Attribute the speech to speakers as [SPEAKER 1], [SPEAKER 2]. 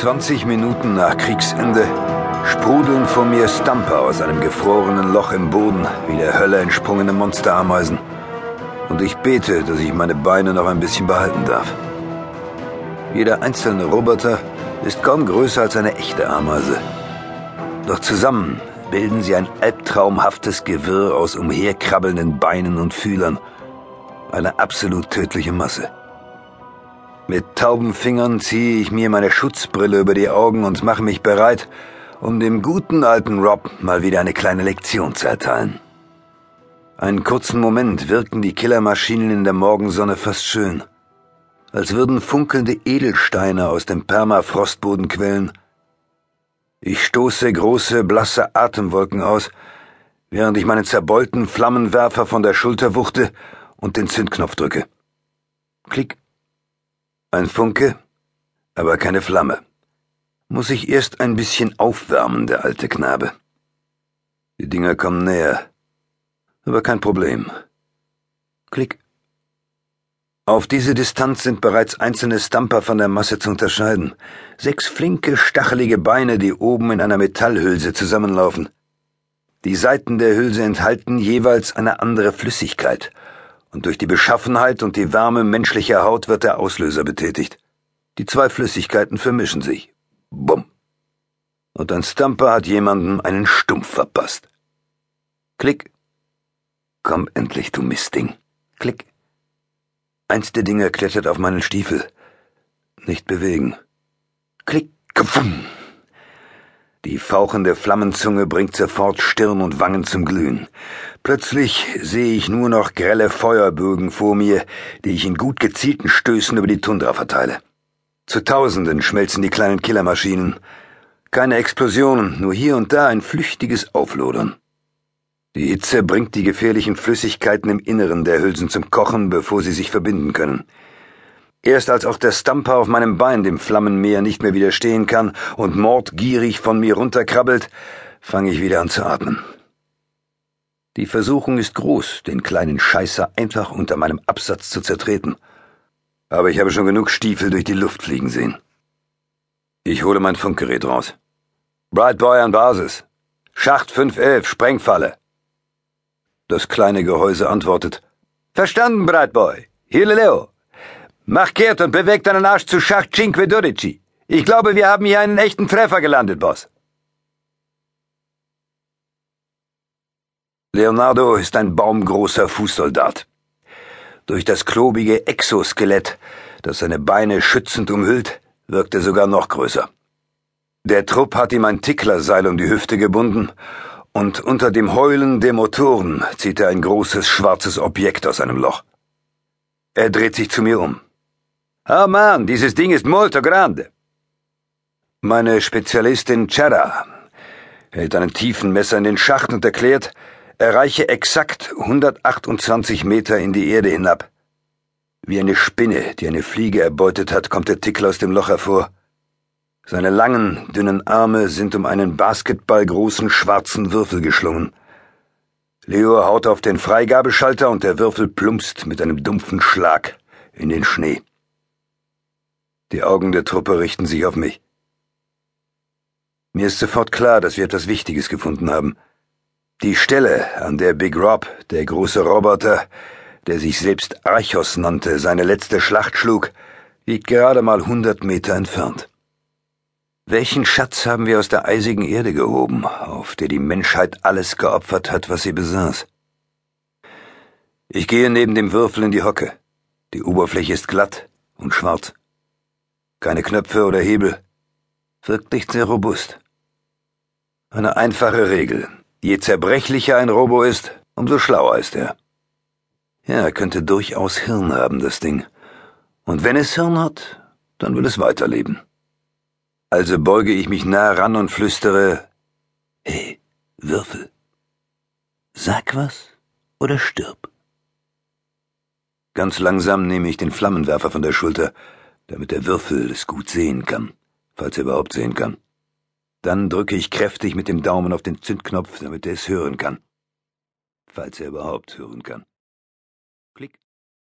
[SPEAKER 1] 20 Minuten nach Kriegsende sprudeln vor mir Stamper aus einem gefrorenen Loch im Boden wie der Hölle entsprungene Monsterameisen. Und ich bete, dass ich meine Beine noch ein bisschen behalten darf. Jeder einzelne Roboter ist kaum größer als eine echte Ameise. Doch zusammen bilden sie ein albtraumhaftes Gewirr aus umherkrabbelnden Beinen und Fühlern. Eine absolut tödliche Masse. Mit tauben Fingern ziehe ich mir meine Schutzbrille über die Augen und mache mich bereit, um dem guten alten Rob mal wieder eine kleine Lektion zu erteilen. Einen kurzen Moment wirken die Killermaschinen in der Morgensonne fast schön, als würden funkelnde Edelsteine aus dem Permafrostboden quellen. Ich stoße große, blasse Atemwolken aus, während ich meinen zerbeulten Flammenwerfer von der Schulter wuchte und den Zündknopf drücke. Klick. Ein Funke, aber keine Flamme. Muss ich erst ein bisschen aufwärmen, der alte Knabe. Die Dinger kommen näher. Aber kein Problem. Klick. Auf diese Distanz sind bereits einzelne Stamper von der Masse zu unterscheiden. Sechs flinke, stachelige Beine, die oben in einer Metallhülse zusammenlaufen. Die Seiten der Hülse enthalten jeweils eine andere Flüssigkeit und durch die Beschaffenheit und die Wärme menschlicher Haut wird der Auslöser betätigt. Die zwei Flüssigkeiten vermischen sich. Bumm. Und ein Stumper hat jemandem einen Stumpf verpasst. Klick. Komm endlich, du Mistding. Klick. Eins der Dinger klettert auf meinen Stiefel. Nicht bewegen. Klick. Kapfum. Die fauchende Flammenzunge bringt sofort Stirn und Wangen zum Glühen. Plötzlich sehe ich nur noch grelle Feuerbögen vor mir, die ich in gut gezielten Stößen über die Tundra verteile. Zu Tausenden schmelzen die kleinen Killermaschinen. Keine Explosionen, nur hier und da ein flüchtiges Auflodern. Die Hitze bringt die gefährlichen Flüssigkeiten im Inneren der Hülsen zum Kochen, bevor sie sich verbinden können. Erst als auch der Stamper auf meinem Bein dem Flammenmeer nicht mehr widerstehen kann und mordgierig von mir runterkrabbelt, fange ich wieder an zu atmen. Die Versuchung ist groß, den kleinen Scheißer einfach unter meinem Absatz zu zertreten. Aber ich habe schon genug Stiefel durch die Luft fliegen sehen. Ich hole mein Funkgerät raus. Bright Boy an Basis. Schacht 511, Sprengfalle. Das kleine Gehäuse antwortet. Verstanden, Bright Boy. Hier Leo. Mach kehrt und bewegt deinen Arsch zu Schacht Cinque Dodici. Ich glaube, wir haben hier einen echten Treffer gelandet, Boss. Leonardo ist ein baumgroßer Fußsoldat. Durch das klobige Exoskelett, das seine Beine schützend umhüllt, wirkt er sogar noch größer. Der Trupp hat ihm ein Ticklerseil um die Hüfte gebunden, und unter dem Heulen der Motoren zieht er ein großes schwarzes Objekt aus einem Loch. Er dreht sich zu mir um. Oh Mann, dieses Ding ist molto grande. Meine Spezialistin Chera hält einen tiefen Messer in den Schacht und erklärt, er reiche exakt 128 Meter in die Erde hinab. Wie eine Spinne, die eine Fliege erbeutet hat, kommt der Tickler aus dem Loch hervor. Seine langen, dünnen Arme sind um einen basketballgroßen schwarzen Würfel geschlungen. Leo haut auf den Freigabeschalter und der Würfel plumpst mit einem dumpfen Schlag in den Schnee. Die Augen der Truppe richten sich auf mich. Mir ist sofort klar, dass wir etwas Wichtiges gefunden haben. Die Stelle, an der Big Rob, der große Roboter, der sich selbst Archos nannte, seine letzte Schlacht schlug, liegt gerade mal hundert Meter entfernt. Welchen Schatz haben wir aus der eisigen Erde gehoben, auf der die Menschheit alles geopfert hat, was sie besaß? Ich gehe neben dem Würfel in die Hocke. Die Oberfläche ist glatt und schwarz. Keine Knöpfe oder Hebel. Wirkt nicht sehr robust. Eine einfache Regel. Je zerbrechlicher ein Robo ist, umso schlauer ist er. Ja, er könnte durchaus Hirn haben, das Ding. Und wenn es Hirn hat, dann will es weiterleben. Also beuge ich mich nah ran und flüstere, Hey, Würfel, sag was oder stirb. Ganz langsam nehme ich den Flammenwerfer von der Schulter damit der Würfel es gut sehen kann, falls er überhaupt sehen kann. Dann drücke ich kräftig mit dem Daumen auf den Zündknopf, damit er es hören kann. Falls er überhaupt hören kann. Klick.